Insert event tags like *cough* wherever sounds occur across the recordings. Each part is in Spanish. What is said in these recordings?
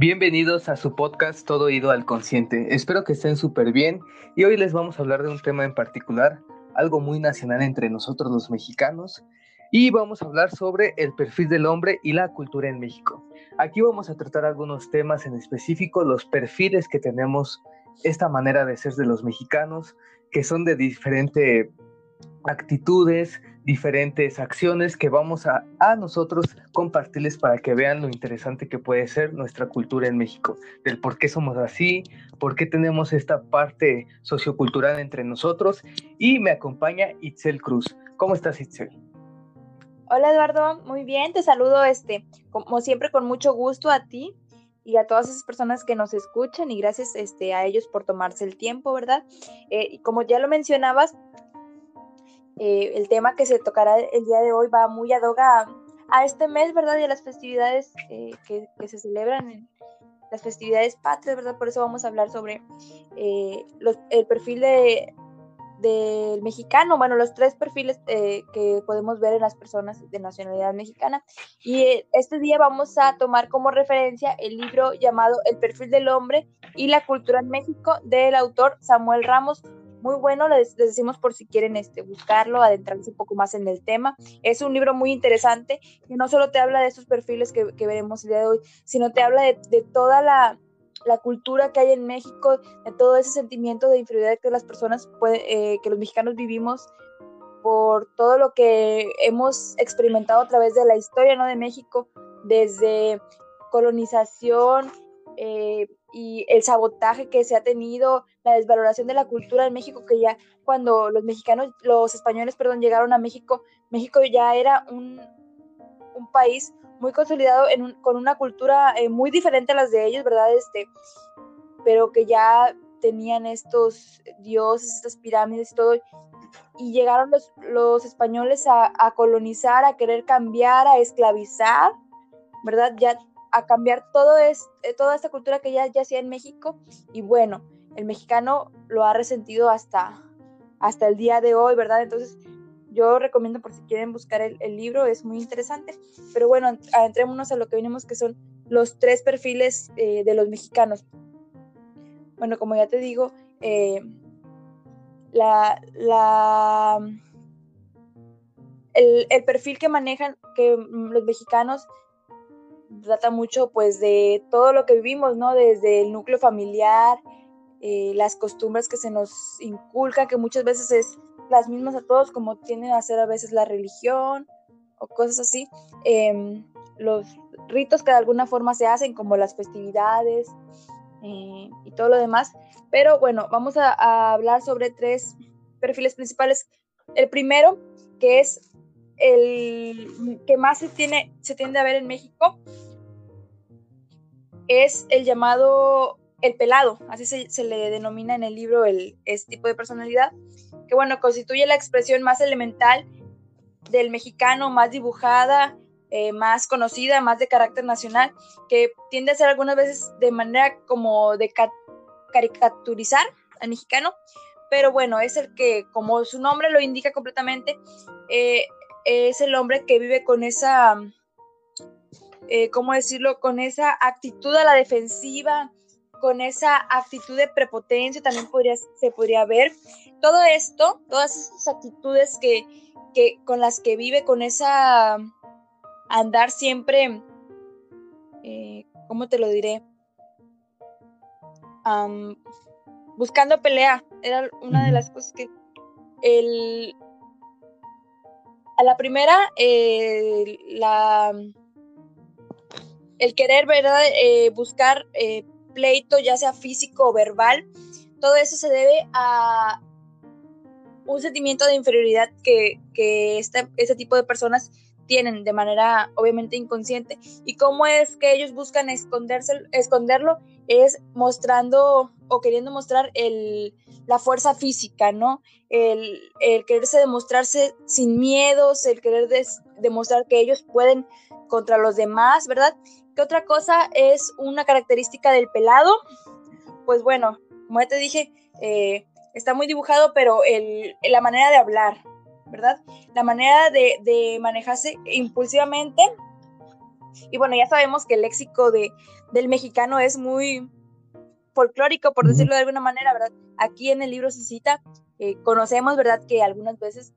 Bienvenidos a su podcast Todo Ido al Consciente. Espero que estén súper bien y hoy les vamos a hablar de un tema en particular, algo muy nacional entre nosotros los mexicanos, y vamos a hablar sobre el perfil del hombre y la cultura en México. Aquí vamos a tratar algunos temas en específico, los perfiles que tenemos, esta manera de ser de los mexicanos, que son de diferente actitudes, diferentes acciones que vamos a, a, nosotros compartirles para que vean lo interesante que puede ser nuestra cultura en México, del por qué somos así, por qué tenemos esta parte sociocultural entre nosotros y me acompaña Itzel Cruz. ¿Cómo estás Itzel? Hola Eduardo, muy bien, te saludo este, como siempre con mucho gusto a ti y a todas esas personas que nos escuchan y gracias este, a ellos por tomarse el tiempo, ¿verdad? Eh, y como ya lo mencionabas, eh, el tema que se tocará el día de hoy va muy ad hoc a, este mes, ¿verdad? Y a las festividades eh, que, se celebran en las festividades patrias, ¿verdad? Por eso vamos a hablar sobre eh, el perfil de, del mexicano, bueno, los tres perfiles que podemos ver en las personas de nacionalidad mexicana. Y este día vamos a tomar como referencia el libro llamado El perfil del hombre y la cultura en México del autor Samuel Ramos muy bueno, les, decimos por si quieren este, buscarlo, adentrarse un poco más en el tema. Es un libro muy interesante que no solo te habla de esos perfiles que, veremos el día de hoy, sino te habla de, toda la, cultura que hay en México, de todo ese sentimiento de inferioridad que las personas, eh, que los mexicanos vivimos por todo lo que hemos experimentado a través de la historia ¿no? de México, desde colonización, eh, y el sabotaje que se ha tenido, la desvaloración de la cultura en México, que ya cuando los mexicanos, los españoles, perdón, llegaron a México, México ya era un, un país muy consolidado con una cultura eh, muy diferente a las de ellos, ¿verdad? Este, pero que ya tenían estos dioses, estas pirámides y todo, y llegaron los, los españoles a, a colonizar, a querer cambiar, a esclavizar, ¿verdad? Ya a cambiar todo es, eh, toda esta cultura que ya, ya hacía en México y bueno, el mexicano lo ha resentido hasta, hasta el día de hoy, ¿verdad? Entonces yo recomiendo por si quieren buscar el, libro, es muy interesante, pero bueno, adentrémonos a lo que venimos que son los tres perfiles eh, de los mexicanos. Bueno, como ya te digo, eh, la, la, el, el perfil que manejan que los mexicanos trata mucho pues de todo lo que vivimos, ¿no? Desde el núcleo familiar, eh, las costumbres que se nos inculcan, que muchas veces es las mismas a todos, como tienden a ser a veces la religión o cosas así. Em, los ritos que de alguna forma se hacen, como las festividades eh, y todo lo demás. Pero bueno, vamos a, a hablar sobre tres perfiles principales. El primero, que es el que más se, tiene, se tiende a ver en México es el llamado el pelado, así se, le denomina en el libro el, este tipo de personalidad, que bueno, constituye la expresión más elemental del mexicano, más dibujada, eh, más conocida, más de carácter nacional, que tiende a ser algunas veces de manera como de caricaturizar al mexicano, pero bueno, es el que, como su nombre lo indica completamente, eh, es el hombre que vive con esa, eh, ¿cómo decirlo? Con esa actitud a la defensiva, con esa actitud de prepotencia también podría, se podría ver. Todo esto, todas esas actitudes que, que con las que vive, con esa andar siempre, eh, ¿cómo te lo diré? buscando pelea, era una de las cosas que el, a la primera, eh, la, el querer, ¿verdad? Eh, buscar eh, pleito, ya sea físico o verbal, todo eso se debe a un sentimiento de inferioridad que, que este, este tipo de personas tienen de manera obviamente inconsciente. ¿Y cómo es que ellos buscan esconderse, esconderlo? Es mostrando o queriendo mostrar el, la fuerza física, ¿no? El, el quererse demostrarse sin miedos, el querer demostrar que ellos pueden contra los demás, ¿verdad? ¿Qué otra cosa es una característica del pelado? Pues bueno, como ya te dije, eh, está muy dibujado, pero el, la manera de hablar, ¿verdad? La manera de, de manejarse impulsivamente Y bueno, ya sabemos que el léxico de, del mexicano es muy folclórico, por decirlo de alguna manera, ¿verdad? Aquí en el libro se cita, eh, conocemos, ¿verdad? Que algunas veces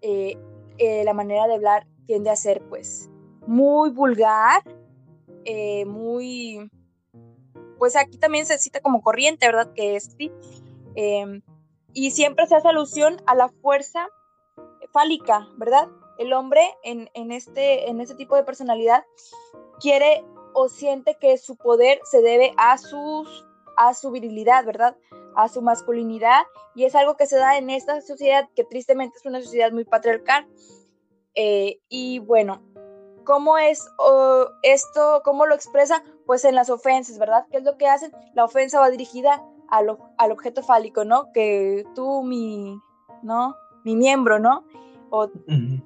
eh, eh, la manera de hablar tiende a ser, pues, muy vulgar, muy, pues aquí también se cita como corriente, ¿verdad? Que es, sí. Em, y siempre se hace alusión a la fuerza fálica, ¿verdad? El hombre en, en, este, en este tipo de personalidad quiere o siente que su poder se debe a sus a su virilidad, ¿verdad? A su masculinidad. Y es algo que se da en esta sociedad que tristemente es una sociedad muy patriarcal. Eh, y bueno, ¿cómo es esto? ¿Cómo lo expresa? Pues en las ofensas, ¿verdad? ¿Qué es lo que hacen? La ofensa va dirigida al, al objeto fálico, ¿no? Que tú, mi, ¿no? Mi miembro, ¿no? O,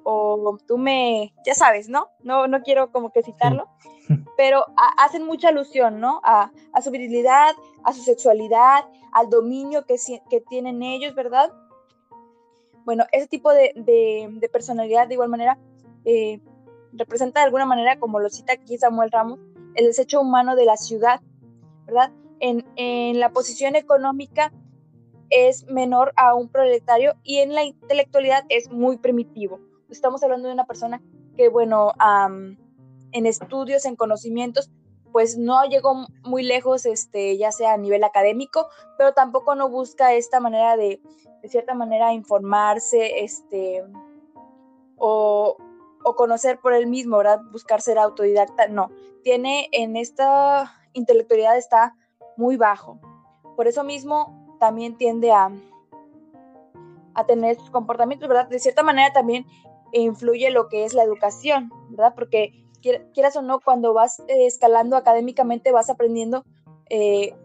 o, tú me, ya sabes, ¿no? No, no quiero como que citarlo, *laughs* pero hacen mucha alusión, ¿no? A, a, su virilidad, a su sexualidad, al dominio que, que tienen ellos, ¿verdad? Bueno, ese tipo de, de, personalidad de igual manera eh, representa de alguna manera, como lo cita aquí Samuel Ramos, el desecho humano de la ciudad, ¿verdad? En, en la posición económica es menor a un proletario y en la intelectualidad es muy primitivo. Estamos hablando de una persona que, bueno, en estudios, en conocimientos, pues no llegó muy lejos, este, ya sea a nivel académico, pero tampoco no busca esta manera de, de cierta manera, informarse, este, o, o conocer por él mismo, ¿verdad? Buscar ser autodidacta, no. Tiene en esta intelectualidad está muy bajo. Por eso mismo también tiende a, a tener sus comportamientos, ¿verdad? De cierta manera también influye lo que es la educación, ¿verdad? Porque quieras o no, cuando vas eh, escalando académicamente vas aprendiendo eh,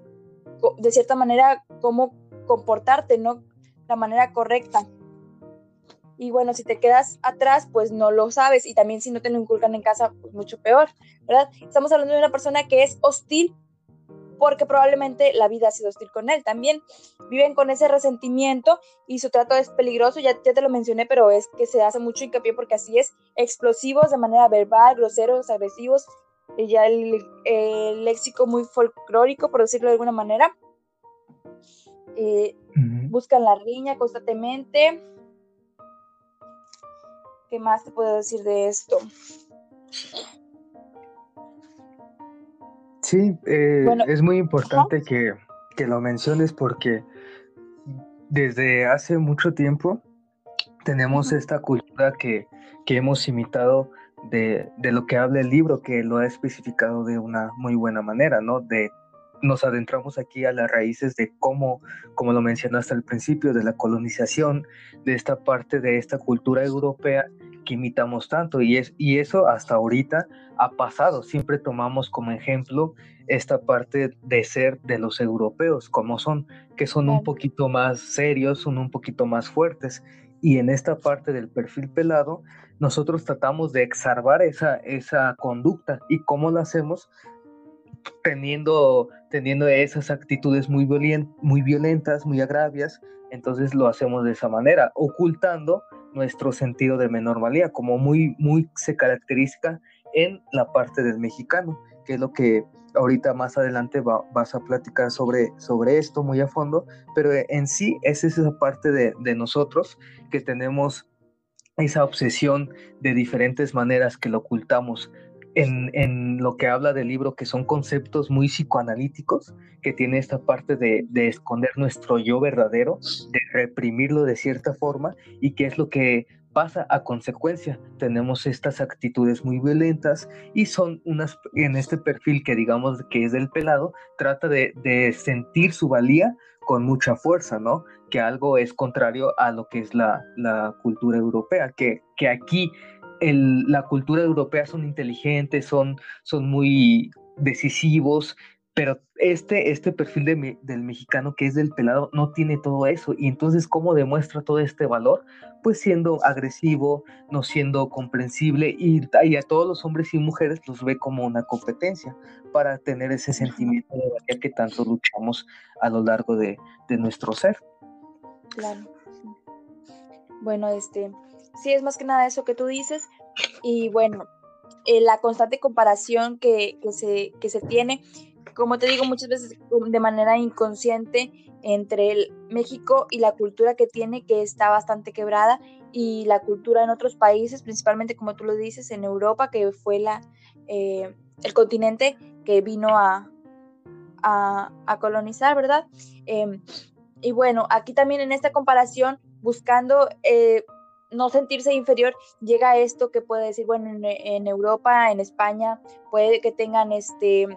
de cierta manera cómo comportarte, ¿no? La manera correcta. Y bueno, si te quedas atrás, pues no lo sabes. Y también si no te lo inculcan en casa, pues mucho peor, ¿verdad? Estamos hablando de una persona que es hostil porque probablemente la vida ha sido hostil con él también. Viven con ese resentimiento y su trato es peligroso, ya, ya te lo mencioné, pero es que se hace mucho hincapié porque así es, explosivos de manera verbal, groseros, agresivos, y ya el, léxico muy folclórico, por decirlo de alguna manera. Eh, buscan la riña constantemente. ¿Qué más te puedo decir de esto? Sí, eh, es muy importante que, lo menciones porque desde hace mucho tiempo tenemos esta cultura que, hemos imitado de, lo que habla el libro, que lo ha especificado de una muy buena manera, ¿no? De nos adentramos aquí a las raíces de cómo, como lo mencionaste al principio, de la colonización, de esta parte de esta cultura europea que imitamos tanto y, es, y eso hasta ahorita ha pasado. Siempre tomamos como ejemplo esta parte de ser de los europeos, como son, que son un poquito más serios, son un poquito más fuertes. Y en esta parte del perfil pelado, nosotros tratamos de exacerbar esa, esa conducta. ¿Y cómo lo hacemos? Teniendo, teniendo esas actitudes muy, violentas, muy agravias, entonces lo hacemos de esa manera, ocultando nuestro sentido de menor valía, como muy, muy se caracteriza en la parte del mexicano, que es lo que ahorita más adelante vas a platicar sobre, sobre esto muy a fondo, pero en sí es esa parte de, de nosotros que tenemos esa obsesión de diferentes maneras que lo ocultamos en, lo que habla del libro, que son conceptos muy psicoanalíticos, que tiene esta parte de, esconder nuestro yo verdadero, de reprimirlo de cierta forma, y que es lo que pasa a consecuencia. Tenemos estas actitudes muy violentas y son unas, en este perfil que digamos que es del pelado, trata de, sentir su valía con mucha fuerza, ¿no? Que algo es contrario a lo que es la, cultura europea, que aquí la cultura europea son inteligentes, son, son muy decisivos, pero este, este perfil del mexicano que es del pelado no tiene todo eso. Y entonces, ¿cómo demuestra todo este valor? Pues siendo agresivo, no siendo comprensible y, a todos los hombres y mujeres los ve como una competencia para tener ese sentimiento de valía que tanto luchamos a lo largo de, de nuestro ser. Claro. Bueno, este, sí es más que nada eso que tú dices. Y bueno, eh, la constante comparación que, se, que se tiene, como te digo, muchas veces de manera inconsciente entre el México y la cultura que tiene, que está bastante quebrada, y la cultura en otros países, principalmente como tú lo dices, en Europa, que fue la, eh, el continente que vino a, a, colonizar, ¿verdad? Em, y bueno, aquí también en esta comparación, buscando eh, no sentirse inferior, llega esto que puede decir, bueno, en, Europa, en España, puede que tengan este,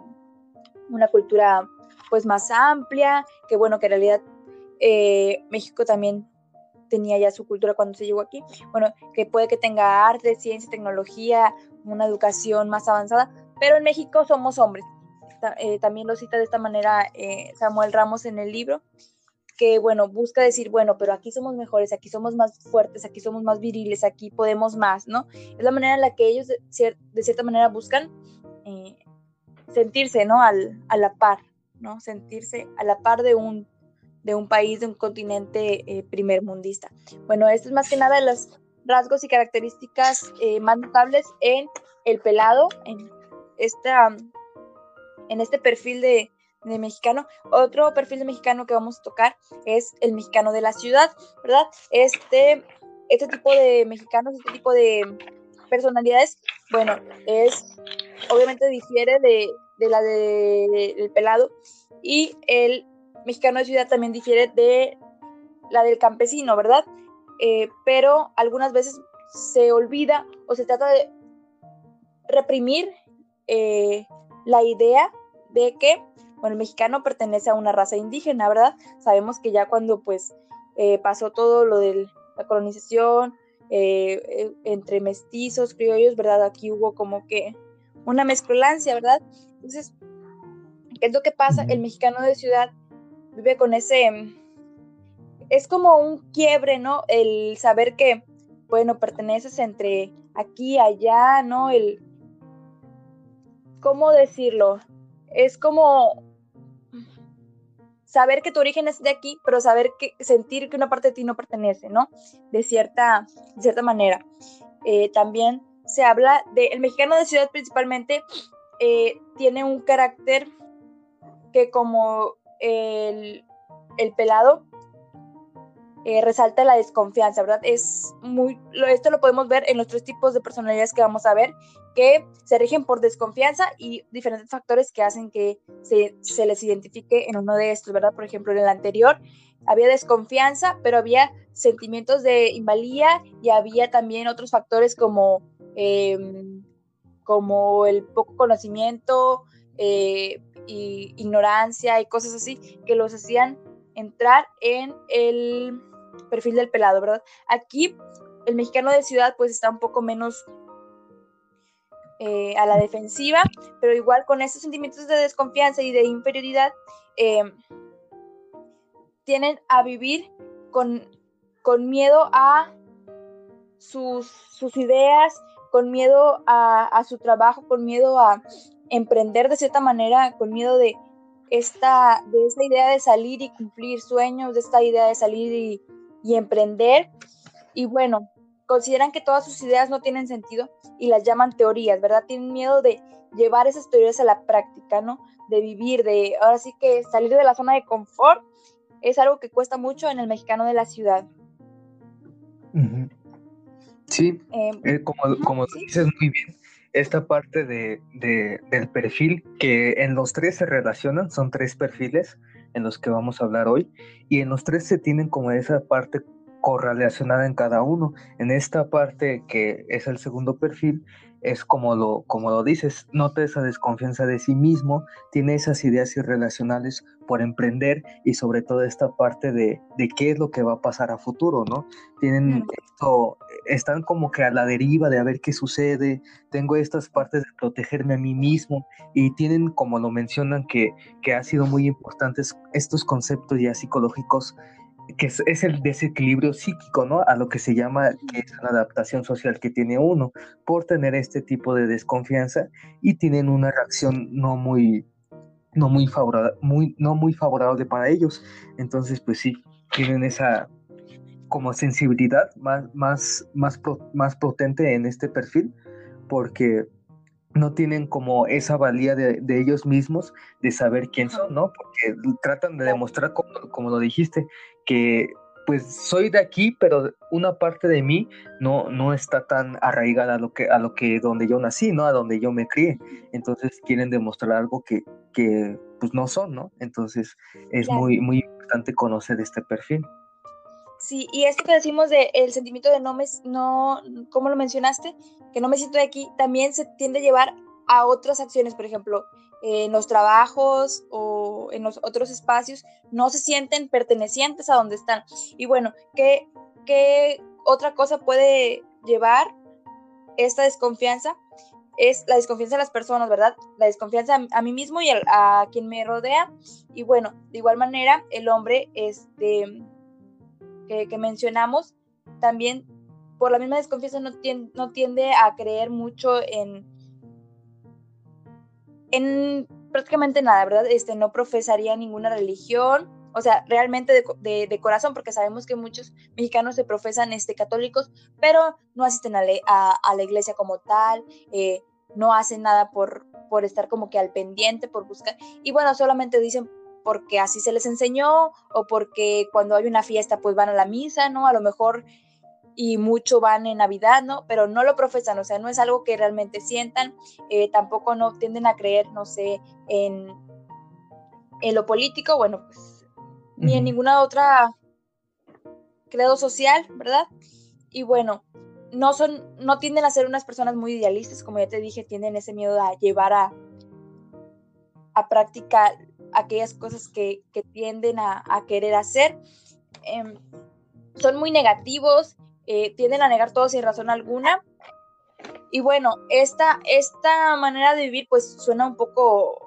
una cultura pues más amplia, que bueno, que en realidad eh, México también tenía ya su cultura cuando se llegó aquí, bueno, que puede que tenga arte, ciencia, tecnología, una educación más avanzada, pero en México somos hombres. Eh, también lo cita de esta manera eh, Samuel Ramos en el libro, que, bueno, busca decir, bueno, pero aquí somos mejores, aquí somos más fuertes, aquí somos más viriles, aquí podemos más, ¿no? Es la manera en la que ellos de, cierta manera buscan eh, sentirse, ¿no? Al, a la par, ¿no? Sentirse a la par de un, de un país, de un continente eh, primermundista. Bueno, esto es más que nada los rasgos y características eh, más notables en el pelado, en, esta, en este perfil de, de mexicano. Otro perfil de mexicano que vamos a tocar es el mexicano de la ciudad, ¿verdad? Este, este tipo de mexicanos, este tipo de personalidades, bueno, es, obviamente difiere de, la de, del pelado y el mexicano de ciudad también difiere de la del campesino, ¿verdad? Eh, pero algunas veces se olvida o se trata de reprimir eh, la idea de que bueno, el mexicano pertenece a una raza indígena, ¿verdad? Sabemos que ya cuando pues eh, pasó todo lo de la colonización eh, eh, entre mestizos, criollos, ¿verdad? Aquí hubo como que una mezcolancia, ¿verdad? Entonces, ¿qué es lo que pasa? El mexicano de ciudad vive con ese, es como un quiebre, ¿no? El saber que, bueno, perteneces entre aquí y allá, ¿no? El, ¿cómo decirlo? Es como saber que tu origen es de aquí, pero saber que sentir que una parte de ti no pertenece, ¿no? De cierta, cierta manera. Eh, también se habla de, el mexicano de ciudad principalmente eh, tiene un carácter que como el, el pelado eh, resalta la desconfianza, ¿verdad? Es muy, esto lo podemos ver en los tres tipos de personalidades que vamos a ver, que se rigen por desconfianza y diferentes factores que hacen que se, se les identifique en uno de estos, ¿verdad? Por ejemplo, en el anterior había desconfianza, pero había sentimientos de invalía y había también otros factores como, em, como el poco conocimiento, eh, y ignorancia y cosas así que los hacían entrar en el perfil del pelado, ¿verdad? Aquí el mexicano de ciudad pues está un poco menos eh, a la defensiva, pero igual con estos sentimientos de desconfianza y de inferioridad, eh, tienen a vivir con, con miedo a sus, sus, ideas, con miedo a, a, su trabajo, con miedo a emprender de cierta manera, con miedo de esta, de esta idea de salir y cumplir sueños, de esta idea de salir y, y emprender. Y bueno, consideran que todas sus ideas no tienen sentido y las llaman teorías, ¿verdad? Tienen miedo de llevar esas teorías a la práctica, ¿no? De vivir, de ahora sí que salir de la zona de confort es algo que cuesta mucho en el mexicano de la ciudad. Sí, em, eh, como, como dices muy bien, esta parte de, de, del perfil que en los tres se relacionan, son tres perfiles, en los que vamos a hablar hoy, y en los tres se tienen como esa parte correlacionada en cada uno. En esta parte que es el segundo perfil, es como lo, como lo dices, nota esa desconfianza de sí mismo, tiene esas ideas irrelacionales por emprender y sobre todo esta parte de, de qué es lo que va a pasar a futuro, ¿no? Tienen esto, están como que a la deriva de a ver qué sucede, tengo estas partes de protegerme a mí mismo y tienen, como lo mencionan, que, que ha sido muy importantes estos conceptos ya psicológicos que es, el desequilibrio psíquico, ¿no? A lo que se llama que es la adaptación social que tiene uno por tener este tipo de desconfianza y tienen una reacción no muy, no muy favorable, muy, no muy favorable para ellos. Entonces, pues sí, tienen esa como sensibilidad más, más, más, más potente en este perfil porque no tienen como esa valía de, ellos mismos de saber quién son, ¿no? Porque tratan de demostrar, como, lo dijiste, que pues soy de aquí, pero una parte de mí no, no está tan arraigada a lo que, a lo que donde yo nací, ¿no? A donde yo me crié. Entonces quieren demostrar algo que, que pues no son, ¿no? Entonces es muy, muy importante conocer este perfil. Sí, y esto que decimos de el sentimiento de no me, no, ¿cómo lo mencionaste? Que no me siento de aquí, también se tiende a llevar a otras acciones, por ejemplo, en los trabajos o en los otros espacios, no se sienten pertenecientes a donde están. Y bueno, ¿qué, qué otra cosa puede llevar esta desconfianza? Es la desconfianza de las personas, ¿verdad? La desconfianza a, mí mismo y a, a, quien me rodea. Y bueno, de igual manera, el hombre, este, que, mencionamos, también por la misma desconfianza no tiende, no tiende a creer mucho en, en prácticamente nada, ¿verdad? Este, no profesaría ninguna religión, o sea, realmente de, corazón, porque sabemos que muchos mexicanos se profesan este, católicos, pero no asisten a, a, la iglesia como tal, eh, no hacen nada por, por estar como que al pendiente, por buscar, y bueno, solamente dicen porque así se les enseñó o porque cuando hay una fiesta pues van a la misa, ¿no? A lo mejor y mucho van en Navidad, ¿no? Pero no lo profesan, o sea, no es algo que realmente sientan, eh, tampoco no tienden a creer, no sé, en, en lo político, bueno, pues ni en ninguna otra credo social, ¿verdad? Y bueno, no son, no tienden a ser unas personas muy idealistas, como ya te dije, tienen ese miedo a llevar a, a práctica aquellas cosas que, tienden a, querer hacer. Em, son muy negativos, eh, tienden a negar todo sin razón alguna. Y bueno, esta, esta manera de vivir pues suena un poco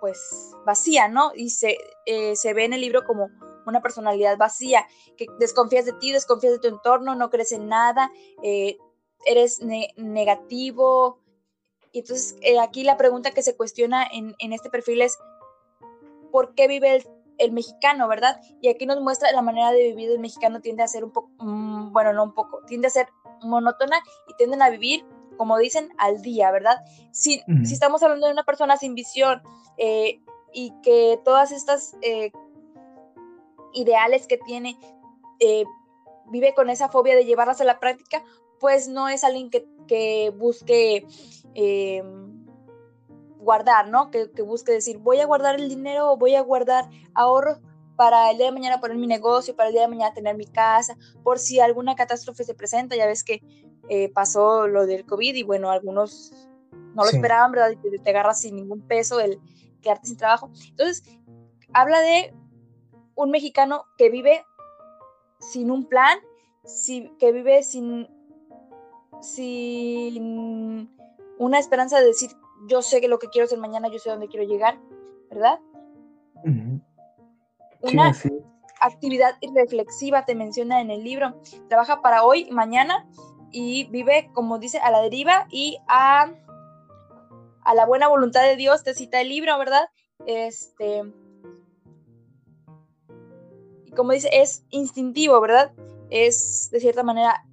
pues vacía, ¿no? Y se, eh, se ve en el libro como una personalidad vacía, que desconfías de ti, desconfías de tu entorno, no crees en nada, eh, eres negativo. Y entonces aquí la pregunta que se cuestiona en, en este perfil es, por qué vive el, mexicano, ¿verdad? Y aquí nos muestra la manera de vivir del mexicano tiende a ser un poco, mm, bueno, no un poco, tiende a ser monótona y tienden a vivir, como dicen, al día, ¿verdad? Si, si estamos hablando de una persona sin visión eh, y que todas estas eh, ideales que tiene, eh, vive con esa fobia de llevarlas a la práctica, pues no es alguien que, que busque guardar, ¿no? Que, busque decir, voy a guardar el dinero o voy a guardar ahorros para el día de mañana poner mi negocio, para el día de mañana tener mi casa, por si alguna catástrofe se presenta. Ya ves que eh, pasó lo del COVID y bueno, algunos no lo esperaban, ¿verdad? Y te, agarras sin ningún peso el quedarte sin trabajo. Entonces, habla de un mexicano que vive sin un plan, que vive sin, sin una esperanza de decir, yo sé que lo que quiero hacer mañana, yo sé dónde quiero llegar, ¿verdad? Una actividad reflexiva te menciona en el libro. Trabaja para hoy, mañana y vive, como dice, a la deriva y a, a la buena voluntad de Dios, te cita el libro, ¿verdad? Este. Y como dice, es instintivo, ¿verdad? Es de cierta manera,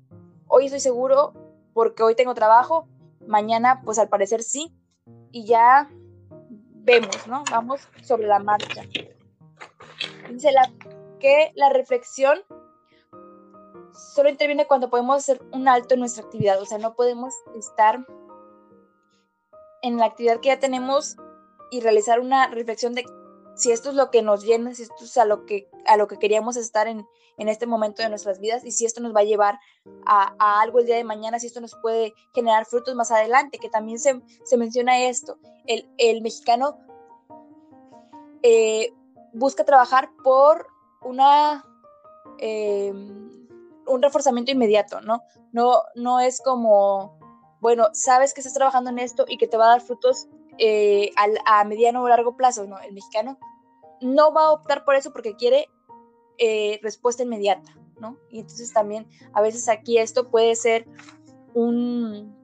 hoy estoy seguro porque hoy tengo trabajo, mañana, pues al parecer sí, y ya vemos, ¿no? Vamos sobre la marcha. Dice la, que la reflexión solo interviene cuando podemos hacer un alto en nuestra actividad, o sea, no podemos estar en la actividad que ya tenemos y realizar una reflexión de si esto es lo que nos llena, si esto es a lo que, a lo que queríamos estar en, en este momento de nuestras vidas y si esto nos va a llevar a, algo el día de mañana, si esto nos puede generar frutos más adelante, que también se, menciona esto. El, mexicano eh, busca trabajar por una... Eh, un reforzamiento inmediato, ¿no? No, no es como, bueno, sabes que estás trabajando en esto y que te va a dar frutos eh, a, mediano o largo plazo, ¿no? El mexicano no va a optar por eso porque quiere eh, respuesta inmediata, ¿no? Y entonces también a veces aquí esto puede ser un,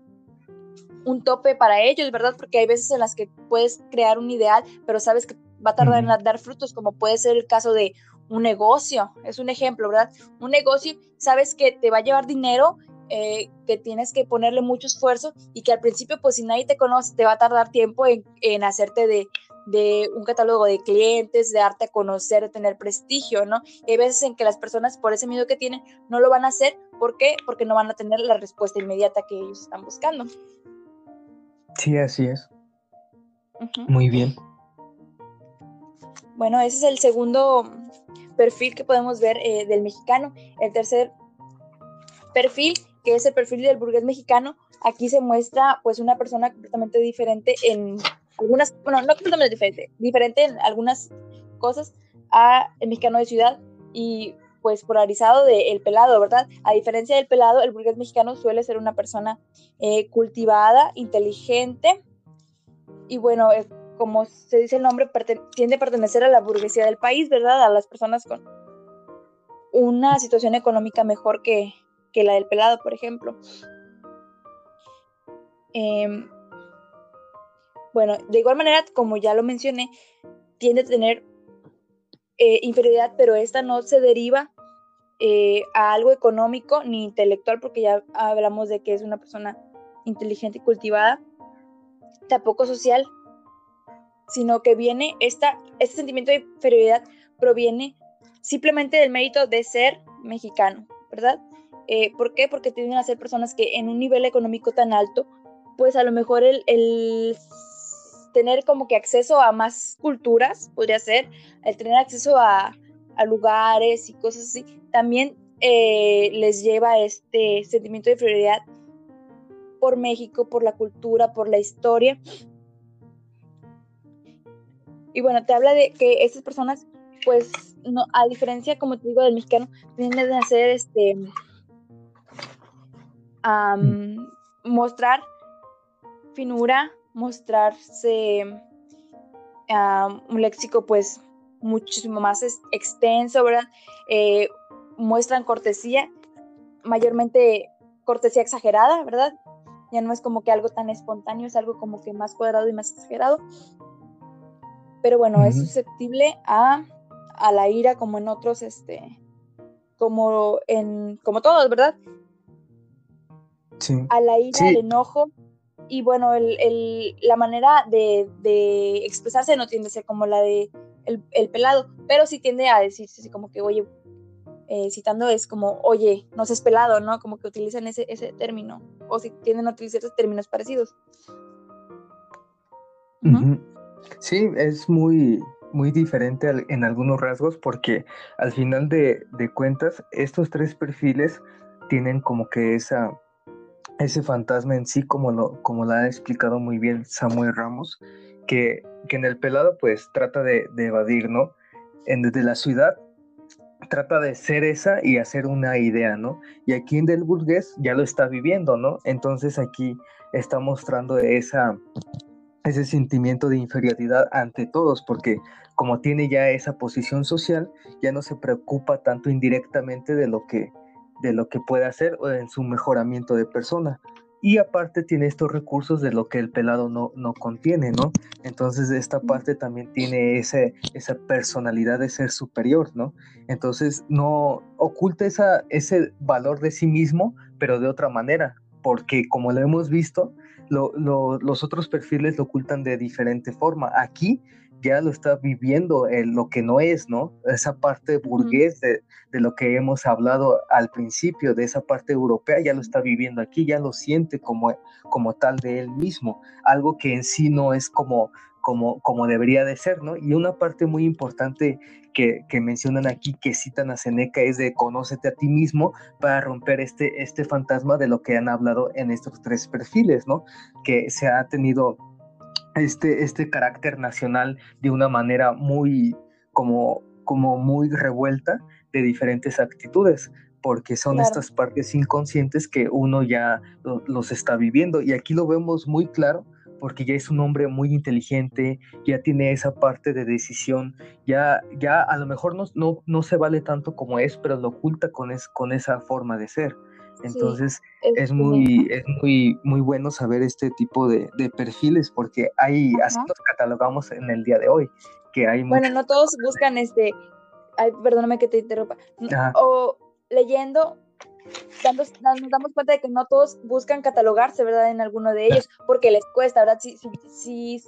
un tope para ellos, ¿verdad? Porque hay veces en las que puedes crear un ideal, pero sabes que va a tardar en dar frutos, como puede ser el caso de un negocio, es un ejemplo, ¿verdad? Un negocio, sabes que te va a llevar dinero eh, que tienes que ponerle mucho esfuerzo y que al principio, pues si nadie te conoce, te va a tardar tiempo en, en hacerte de, de, un catálogo de clientes, de darte a conocer, de tener prestigio, ¿no? Y hay veces en que las personas, por ese miedo que tienen, no lo van a hacer. ¿Por qué? Porque no van a tener la respuesta inmediata que ellos están buscando. Sí, así es. Muy bien. Bueno, ese es el segundo perfil que podemos ver eh, del mexicano. El tercer perfil, que es el perfil del burgués mexicano, aquí se muestra pues una persona completamente diferente en algunas, bueno, no completamente diferente, diferente en algunas cosas a el mexicano de ciudad y pues polarizado del el pelado, ¿verdad? A diferencia del pelado, el burgués mexicano suele ser una persona eh, cultivada, inteligente y bueno, eh, como se dice el nombre, tiende a pertenecer a la burguesía del país, ¿verdad? A las personas con una situación económica mejor que, la del pelado, por ejemplo. Em, bueno, de igual manera, como ya lo mencioné, tiende a tener eh, inferioridad, pero esta no se deriva eh, a algo económico ni intelectual, porque ya hablamos de que es una persona inteligente y cultivada, tampoco social, sino que viene, esta, este sentimiento de inferioridad proviene simplemente del mérito de ser mexicano, ¿verdad? Eh, ¿Por qué? Porque tienden a ser personas que en un nivel económico tan alto, pues a lo mejor el, tener como que acceso a más culturas, podría ser, el tener acceso a, lugares y cosas así, también eh, les lleva este sentimiento de inferioridad por México, por la cultura, por la historia, y bueno, te habla de que estas personas, pues, no, a diferencia, como te digo, del mexicano, tienen de hacer este. mostrar finura, mostrarse un léxico, pues, muchísimo más extenso, ¿verdad? Eh, muestran cortesía, mayormente cortesía exagerada, ¿verdad? Ya no es como que algo tan espontáneo, es algo como que más cuadrado y más exagerado pero bueno, es susceptible a, la ira como en otros, este, como en, como todos, ¿verdad? Sí. A la ira, al enojo. Y bueno, el, la manera de, expresarse no tiende a ser como la de el, pelado, pero sí tiende a decirse así como que, oye, eh, citando es como, oye, no seas pelado, ¿no? Como que utilizan ese, ese término, o si tienden a utilizar términos parecidos. Sí, es muy, muy diferente en algunos rasgos porque al final de, cuentas estos tres perfiles tienen como que esa, ese fantasma en sí, como lo, como ha explicado muy bien Samuel Ramos, que, que en el pelado pues trata de, evadir, ¿no? En, desde la ciudad trata de ser esa y hacer una idea, ¿no? Y aquí en Del Burgués ya lo está viviendo, ¿no? Entonces aquí está mostrando esa, ese sentimiento de inferioridad ante todos, porque como tiene ya esa posición social, ya no se preocupa tanto indirectamente de lo que, de lo que puede hacer o en su mejoramiento de persona. Y aparte tiene estos recursos de lo que el pelado no, no contiene, ¿no? Entonces esta parte también tiene ese, esa personalidad de ser superior, ¿no? Entonces no oculta esa, ese valor de sí mismo, pero de otra manera, porque como lo hemos visto, los otros perfiles lo ocultan de diferente forma. Aquí ya lo está viviendo lo que no es, ¿no? Esa parte burgués de, lo que hemos hablado al principio, de esa parte europea, ya lo está viviendo aquí, ya lo siente como, como tal de él mismo, algo que en sí no es como, como, como debería de ser, ¿no? Y una parte muy importante que, mencionan aquí, que citan a Seneca, es de conócete a ti mismo para romper este, este fantasma de lo que han hablado en estos tres perfiles, ¿no? Que se ha tenido este, este carácter nacional de una manera muy, como, como muy revuelta de diferentes actitudes porque son estas partes inconscientes que uno ya los está viviendo. Y aquí lo vemos muy claro porque ya es un hombre muy inteligente, ya tiene esa parte de decisión, ya, ya a lo mejor no, no, no se vale tanto como es, pero lo oculta con, es, con esa forma de ser. Entonces es, muy, es muy, muy bueno saber este tipo de, perfiles porque hay, así los catalogamos en el día de hoy, que hay Bueno, no todos buscan este, ay, perdóname que te interrumpa, o leyendo nos damos cuenta de que no todos buscan catalogarse, ¿verdad? En alguno de ellos, *laughs* porque les cuesta, ¿verdad? Si, si,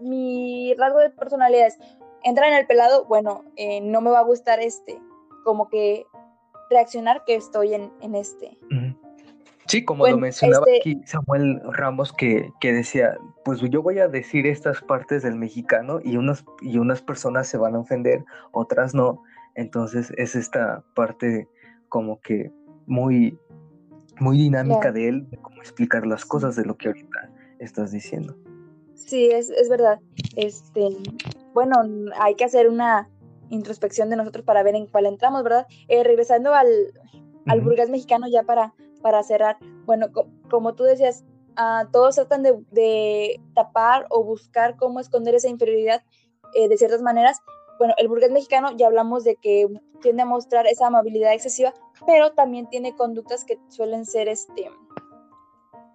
mi rasgo de personalidad es entrar en el pelado, bueno, eh, no me va a gustar este, como que reaccionar que estoy en, en este. Sí, como lo mencionaba este aquí Samuel Ramos, que, que, decía, pues yo voy a decir estas partes del mexicano y unas, y unas personas se van a ofender, otras no. Entonces es esta parte como que muy, muy dinámica de él, de cómo explicar las cosas de lo que ahorita estás diciendo. Sí, es, es verdad. Este, bueno, hay que hacer una introspección de nosotros para ver en cuál entramos, ¿verdad? Eh, regresando al, al burgués mexicano ya para para cerrar, bueno, como tú decías, uh, todos tratan de, tapar o buscar cómo esconder esa inferioridad eh, de ciertas maneras. Bueno, el burgués mexicano ya hablamos de que tiende a mostrar esa amabilidad excesiva, pero también tiene conductas que suelen ser, este,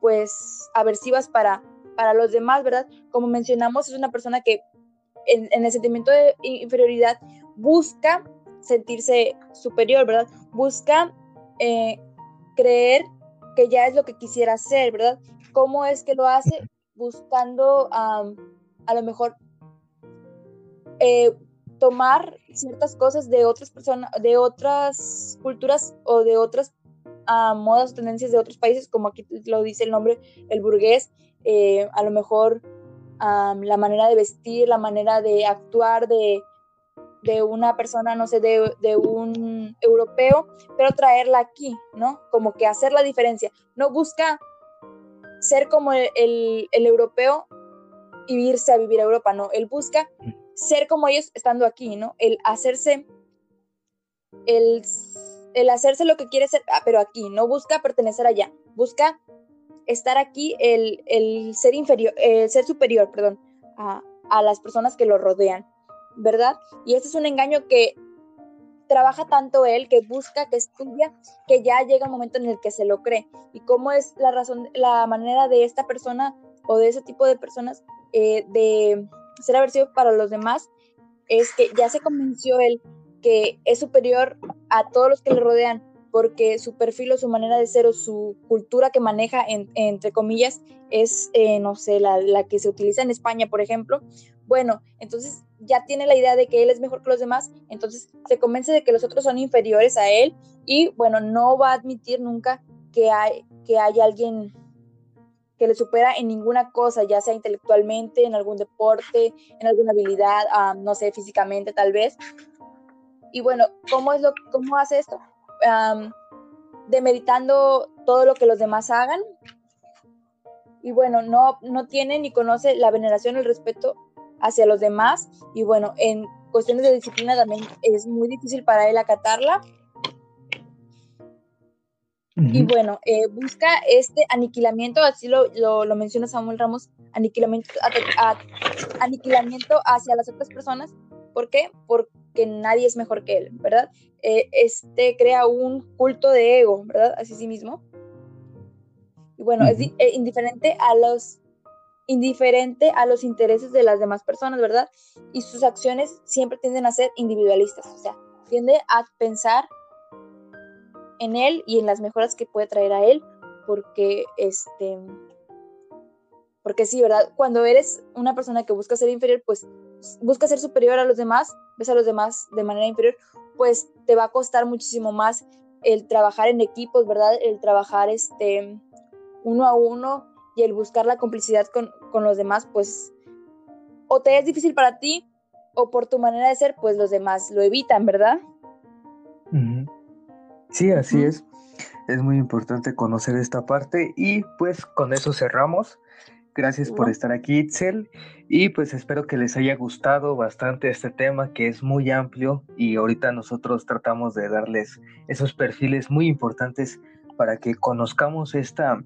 pues, aversivas para, para los demás, ¿verdad? Como mencionamos, es una persona que en, el sentimiento de inferioridad busca sentirse superior, ¿verdad? Busca eh, creer que ya es lo que quisiera hacer, ¿verdad? ¿Cómo es que lo hace? Buscando a lo mejor eh, tomar ciertas cosas de otras personas, de otras culturas o de otras modas o tendencias de otros países, como aquí lo dice el nombre, el burgués, eh, a lo mejor la manera de vestir, la manera de actuar, de, de una persona, no sé, de, un europeo, pero traerla aquí, ¿no? Como que hacer la diferencia. No busca ser como el, europeo y irse a vivir a Europa, no. Él busca ser como ellos estando aquí, ¿no? El hacerse, el, el hacerse lo que quiere ser, ah, pero aquí, no busca pertenecer allá, busca estar aquí, el, el ser inferior, el ser superior, perdón, a, a las personas que lo rodean. ¿verdad? Y este es un engaño que trabaja tanto él, que busca, que estudia, que ya llega un momento en el que se lo cree. ¿Y cómo es la razón, la manera de esta persona o de ese tipo de personas eh, de ser aversivo para los demás? Es que ya se convenció él que es superior a todos los que le rodean, porque su perfil o su manera de ser o su cultura que maneja, entre comillas, es, eh, no sé, la, la, que se utiliza en España, por ejemplo. Bueno, entonces ya tiene la idea de que él es mejor que los demás, entonces se convence de que los otros son inferiores a él y bueno, no va a admitir nunca que hay que haya alguien que le supera en ninguna cosa, ya sea intelectualmente, en algún deporte, en alguna habilidad, no sé, físicamente tal vez. Y bueno, ¿cómo es lo cómo hace esto? Demeritando todo lo que los demás hagan. Y bueno, no, no tiene ni conoce la veneración, el respeto hacia los demás y bueno, en cuestiones de disciplina también es muy difícil para él acatarla. Y bueno, eh, busca este aniquilamiento, así lo, lo, menciona Samuel Ramos, aniquilamiento, aniquilamiento hacia las otras personas. ¿Por qué? Porque nadie es mejor que él, ¿verdad? Eh, este crea un culto de ego, ¿verdad? Así sí mismo. Y bueno, es eh, indiferente a los indiferente a los intereses de las demás personas, ¿verdad? Y sus acciones siempre tienden a ser individualistas, o sea, tiende a pensar en él y en las mejoras que puede traer a él, porque este porque sí, ¿verdad? Cuando eres una persona que busca ser inferior, pues busca ser superior a los demás, ves a los demás de manera inferior, pues te va a costar muchísimo más el trabajar en equipos, ¿verdad? El trabajar este uno a uno y el buscar la complicidad con, los demás, pues o te es difícil para ti o por tu manera de ser, pues los demás lo evitan, ¿verdad? Sí, así es. Es muy importante conocer esta parte y pues con eso cerramos. Gracias por estar aquí, Itzel. Y pues espero que les haya gustado bastante este tema que es muy amplio y ahorita nosotros tratamos de darles esos perfiles muy importantes para que conozcamos esta,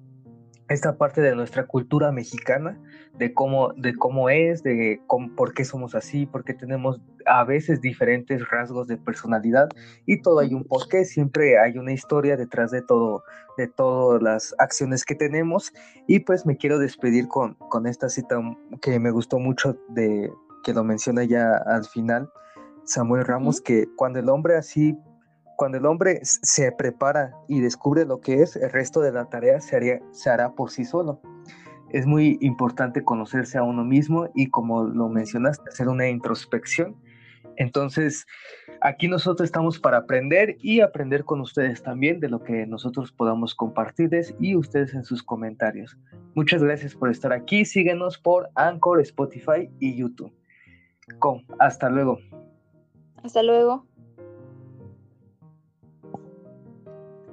esta parte de nuestra cultura mexicana, de cómo, de cómo es, de por qué somos así, por qué tenemos a veces diferentes rasgos de personalidad y todo hay un porqué, siempre hay una historia detrás de todo, de todas las acciones que tenemos y pues me quiero despedir con, con esta cita que me gustó mucho de que lo menciona ya al final Samuel Ramos, que cuando el hombre así cuando el hombre se prepara y descubre lo que es, el resto de la tarea se, haría, se hará por sí solo. Es muy importante conocerse a uno mismo y como lo mencionaste, hacer una introspección. Entonces, aquí nosotros estamos para aprender y aprender con ustedes también de lo que nosotros podamos compartirles y ustedes en sus comentarios. Muchas gracias por estar aquí. Síguenos por Anchor, Spotify y YouTube. Con, hasta luego. Hasta luego.